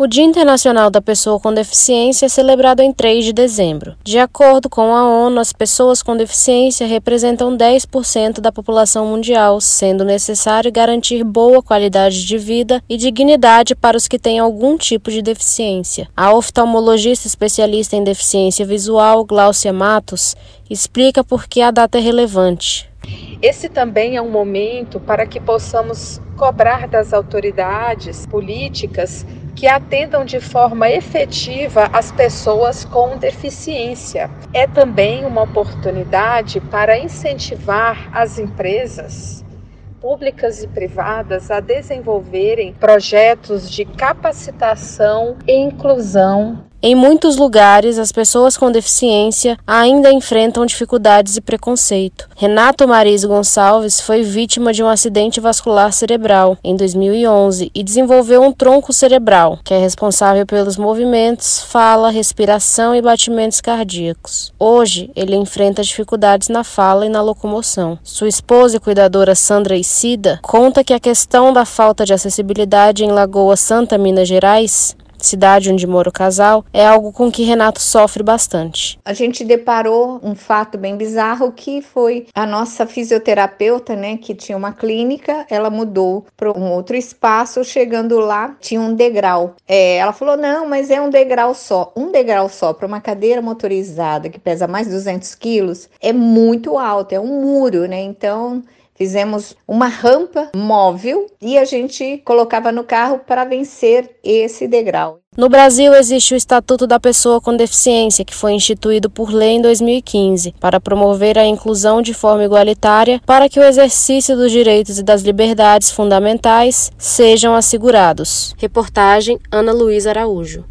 O Dia Internacional da Pessoa com Deficiência é celebrado em 3 de dezembro. De acordo com a ONU, as pessoas com deficiência representam 10% da população mundial, sendo necessário garantir boa qualidade de vida e dignidade para os que têm algum tipo de deficiência. A oftalmologista especialista em deficiência visual, Gláucia Matos, explica por que a data é relevante. Esse também é um momento para que possamos cobrar das autoridades políticas que atendam de forma efetiva as pessoas com deficiência. É também uma oportunidade para incentivar as empresas públicas e privadas a desenvolverem projetos de capacitação e inclusão em muitos lugares, as pessoas com deficiência ainda enfrentam dificuldades e preconceito. Renato Maris Gonçalves foi vítima de um acidente vascular cerebral em 2011 e desenvolveu um tronco cerebral, que é responsável pelos movimentos, fala, respiração e batimentos cardíacos. Hoje, ele enfrenta dificuldades na fala e na locomoção. Sua esposa e cuidadora Sandra Isida conta que a questão da falta de acessibilidade em Lagoa Santa, Minas Gerais, cidade onde mora o casal, é algo com que Renato sofre bastante. A gente deparou um fato bem bizarro que foi a nossa fisioterapeuta, né, que tinha uma clínica, ela mudou para um outro espaço, chegando lá tinha um degrau. É, ela falou não, mas é um degrau só. Um degrau só para uma cadeira motorizada que pesa mais de 200 quilos é muito alto, é um muro, né? Então Fizemos uma rampa móvel e a gente colocava no carro para vencer esse degrau. No Brasil, existe o Estatuto da Pessoa com Deficiência, que foi instituído por lei em 2015, para promover a inclusão de forma igualitária para que o exercício dos direitos e das liberdades fundamentais sejam assegurados. Reportagem Ana Luísa Araújo.